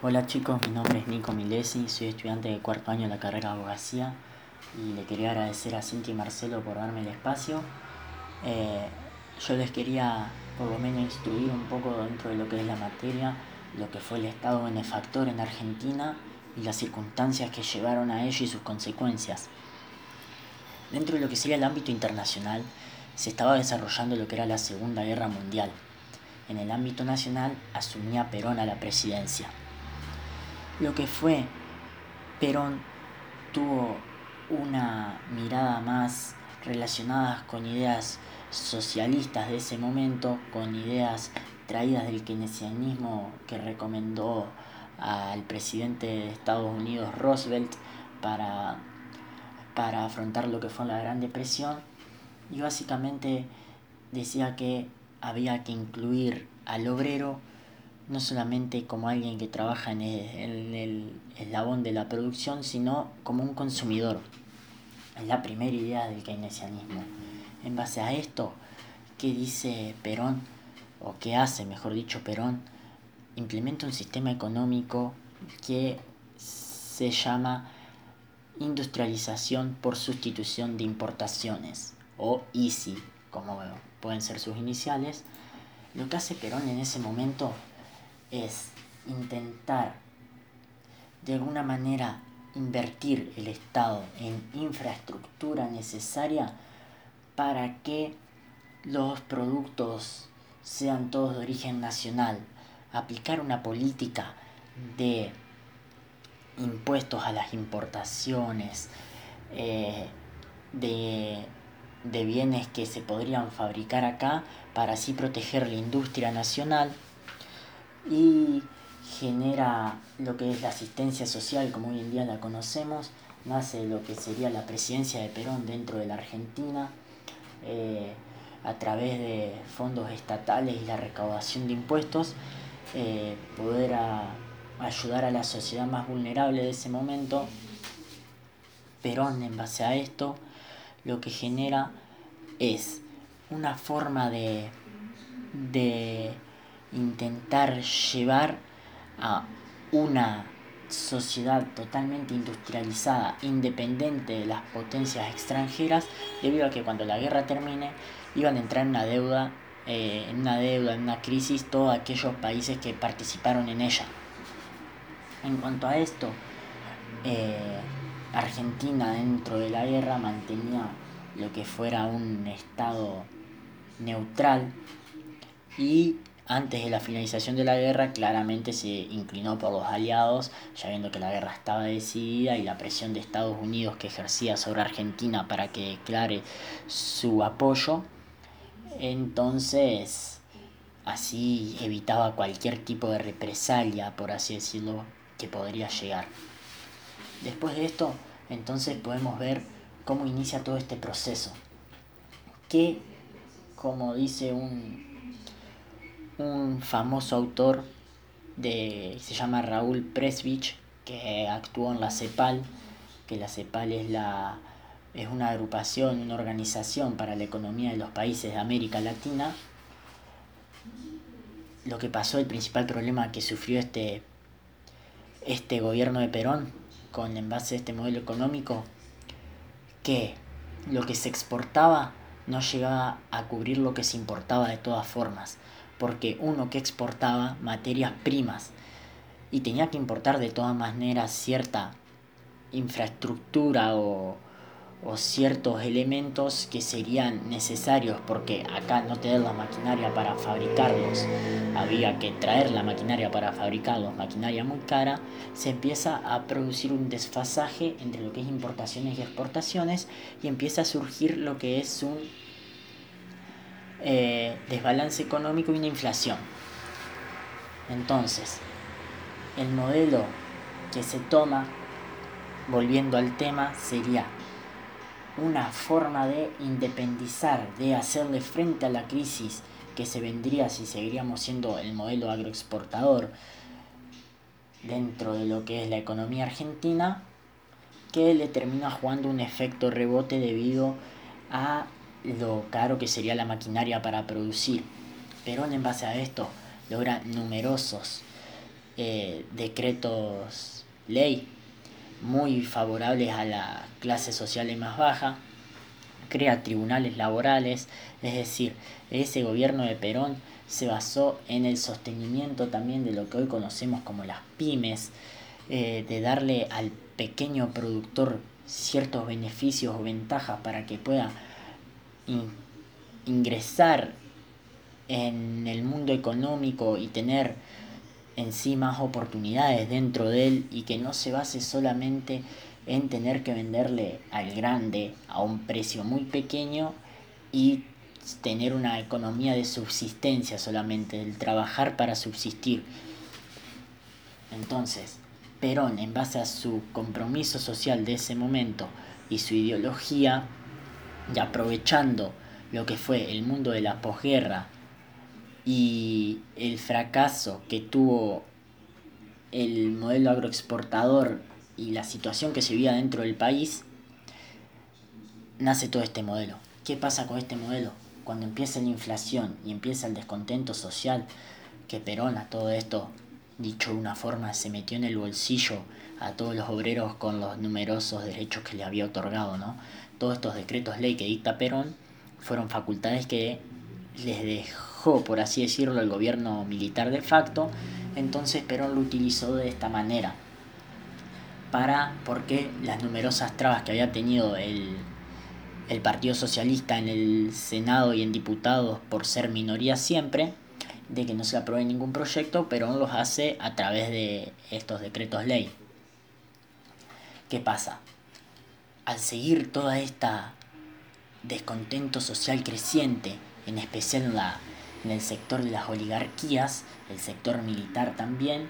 Hola chicos, mi nombre es Nico Milesi, soy estudiante de cuarto año de la carrera de abogacía y le quería agradecer a Cintia y Marcelo por darme el espacio. Eh, yo les quería por lo menos instruir un poco dentro de lo que es la materia, lo que fue el Estado benefactor en Argentina y las circunstancias que llevaron a ello y sus consecuencias. Dentro de lo que sería el ámbito internacional, se estaba desarrollando lo que era la Segunda Guerra Mundial. En el ámbito nacional asumía Perón a la presidencia. Lo que fue Perón tuvo una mirada más relacionada con ideas socialistas de ese momento, con ideas traídas del keynesianismo que recomendó al presidente de Estados Unidos Roosevelt para, para afrontar lo que fue la Gran Depresión. Y básicamente decía que había que incluir al obrero no solamente como alguien que trabaja en el, eslabón de la producción, sino como un consumidor. Es la primera idea del keynesianismo. En base a esto, ¿qué dice Perón? O qué hace, mejor dicho, Perón? Implementa un sistema económico que se llama industrialización por sustitución de importaciones, o ISI, como pueden ser sus iniciales. Lo que hace Perón en ese momento es intentar de alguna manera invertir el Estado en infraestructura necesaria para que los productos sean todos de origen nacional, aplicar una política de impuestos a las importaciones, eh, de, de bienes que se podrían fabricar acá para así proteger la industria nacional y genera lo que es la asistencia social como hoy en día la conocemos, nace lo que sería la presidencia de Perón dentro de la Argentina, eh, a través de fondos estatales y la recaudación de impuestos, eh, poder ayudar a la sociedad más vulnerable de ese momento. Perón en base a esto lo que genera es una forma de, de intentar llevar a una sociedad totalmente industrializada, independiente de las potencias extranjeras, debido a que cuando la guerra termine iban a entrar en una deuda, eh, en una deuda, en una crisis, todos aquellos países que participaron en ella. En cuanto a esto, eh, Argentina dentro de la guerra mantenía lo que fuera un estado neutral y antes de la finalización de la guerra claramente se inclinó por los aliados, ya viendo que la guerra estaba decidida y la presión de Estados Unidos que ejercía sobre Argentina para que declare su apoyo. Entonces, así evitaba cualquier tipo de represalia, por así decirlo, que podría llegar. Después de esto, entonces podemos ver cómo inicia todo este proceso. Que, como dice un un famoso autor de, se llama Raúl Presvich, que actuó en la CEPAL, que la CEPAL es, la, es una agrupación, una organización para la economía de los países de América Latina. Lo que pasó, el principal problema que sufrió este, este gobierno de Perón con en base a este modelo económico, que lo que se exportaba no llegaba a cubrir lo que se importaba de todas formas porque uno que exportaba materias primas y tenía que importar de todas maneras cierta infraestructura o, ciertos elementos que serían necesarios porque acá no tener la maquinaria para fabricarlos, había que traer la maquinaria para fabricarlos, maquinaria muy cara, se empieza a producir un desfasaje entre lo que es importaciones y exportaciones y empieza a surgir lo que es un eh, desbalance económico y una inflación. Entonces, el modelo que se toma, volviendo al tema, sería una forma de independizar, de hacerle frente a la crisis que se vendría si seguiríamos siendo el modelo agroexportador dentro de lo que es la economía argentina, que le termina jugando un efecto rebote debido a lo caro que sería la maquinaria para producir. Perón en base a esto logra numerosos eh, decretos ley muy favorables a la clase social más baja, crea tribunales laborales, es decir, ese gobierno de Perón se basó en el sostenimiento también de lo que hoy conocemos como las pymes, eh, de darle al pequeño productor ciertos beneficios o ventajas para que pueda ingresar en el mundo económico y tener en sí más oportunidades dentro de él y que no se base solamente en tener que venderle al grande a un precio muy pequeño y tener una economía de subsistencia solamente, el trabajar para subsistir. Entonces, Perón, en base a su compromiso social de ese momento y su ideología, y aprovechando lo que fue el mundo de la posguerra y el fracaso que tuvo el modelo agroexportador y la situación que se vivía dentro del país, nace todo este modelo. ¿Qué pasa con este modelo? Cuando empieza la inflación y empieza el descontento social, que Perón a todo esto, dicho de una forma, se metió en el bolsillo a todos los obreros con los numerosos derechos que le había otorgado, ¿no? Todos estos decretos ley que dicta Perón fueron facultades que les dejó, por así decirlo, el gobierno militar de facto, entonces Perón lo utilizó de esta manera para porque las numerosas trabas que había tenido el, el Partido Socialista en el Senado y en diputados por ser minoría siempre, de que no se apruebe ningún proyecto, pero los hace a través de estos decretos ley. ¿Qué pasa? Al seguir toda esta descontento social creciente, en especial en, la, en el sector de las oligarquías, el sector militar también,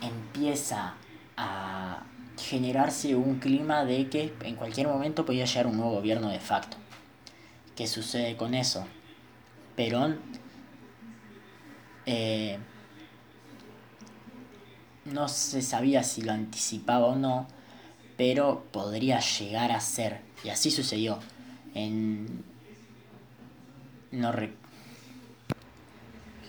empieza a generarse un clima de que en cualquier momento podía llegar un nuevo gobierno de facto. ¿Qué sucede con eso? Perón eh, no se sabía si lo anticipaba o no, pero podría llegar a ser. Y así sucedió. En, no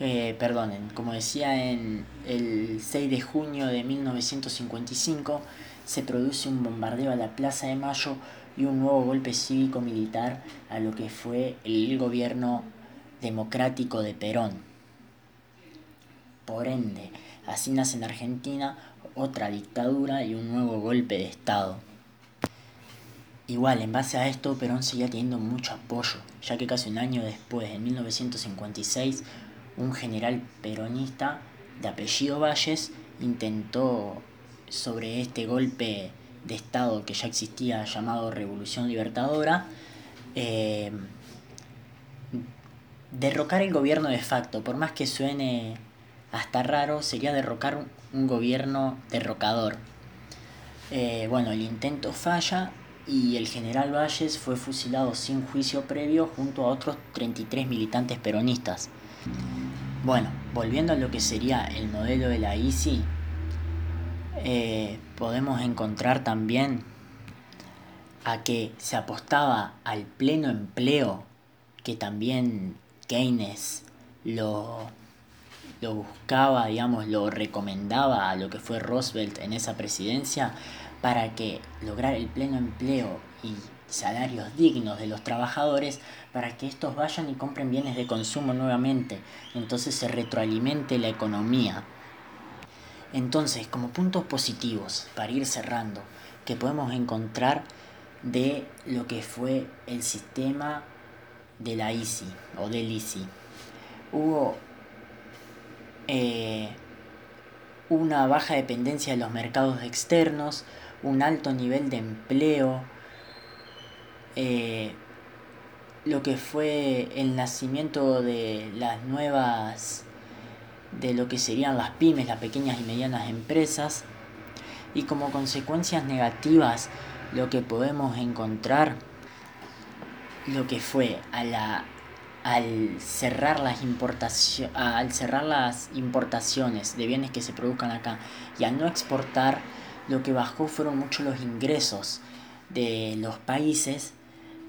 eh, perdonen, como decía en el 6 de junio de 1955, se produce un bombardeo a la Plaza de Mayo y un nuevo golpe cívico-militar a lo que fue el gobierno democrático de Perón. Por ende, así nace en Argentina otra dictadura y un nuevo golpe de Estado. Igual, en base a esto, Perón seguía teniendo mucho apoyo, ya que casi un año después, en 1956, un general peronista de apellido Valles intentó sobre este golpe de Estado que ya existía llamado Revolución Libertadora, eh, derrocar el gobierno de facto, por más que suene hasta raro, sería derrocar un gobierno derrocador. Eh, bueno, el intento falla y el general Valles fue fusilado sin juicio previo junto a otros 33 militantes peronistas. Bueno, volviendo a lo que sería el modelo de la ICI, eh, podemos encontrar también a que se apostaba al pleno empleo, que también Keynes lo, lo buscaba, digamos, lo recomendaba a lo que fue Roosevelt en esa presidencia, para que lograr el pleno empleo y salarios dignos de los trabajadores para que estos vayan y compren bienes de consumo nuevamente, entonces se retroalimente la economía. Entonces, como puntos positivos, para ir cerrando, que podemos encontrar de lo que fue el sistema de la ICI o del ICI. Hubo eh, una baja dependencia de los mercados externos, un alto nivel de empleo, eh, lo que fue el nacimiento de las nuevas, de lo que serían las pymes, las pequeñas y medianas empresas, y como consecuencias negativas lo que podemos encontrar, lo que fue a la, al, cerrar las al cerrar las importaciones de bienes que se produzcan acá y al no exportar, lo que bajó fueron mucho los ingresos de los países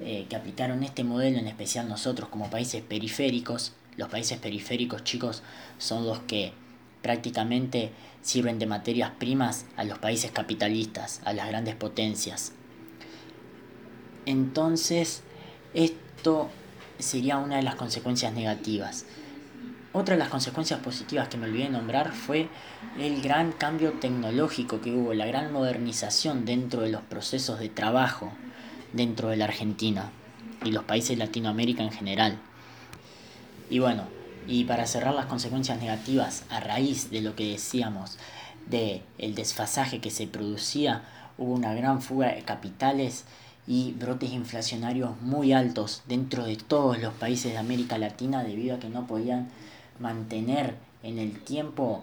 eh, que aplicaron este modelo, en especial nosotros como países periféricos. Los países periféricos, chicos, son los que prácticamente sirven de materias primas a los países capitalistas, a las grandes potencias. Entonces, esto sería una de las consecuencias negativas. Otra de las consecuencias positivas que me olvidé nombrar fue el gran cambio tecnológico que hubo, la gran modernización dentro de los procesos de trabajo dentro de la Argentina y los países de Latinoamérica en general. Y bueno, y para cerrar las consecuencias negativas a raíz de lo que decíamos de el desfasaje que se producía, hubo una gran fuga de capitales y brotes inflacionarios muy altos dentro de todos los países de América Latina debido a que no podían mantener en el tiempo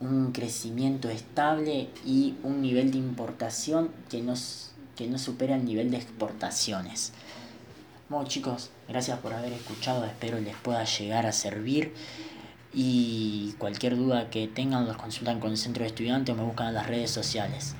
un crecimiento estable y un nivel de importación que no, que no supera el nivel de exportaciones. Bueno chicos, gracias por haber escuchado, espero les pueda llegar a servir y cualquier duda que tengan los consultan con el centro de estudiantes o me buscan en las redes sociales.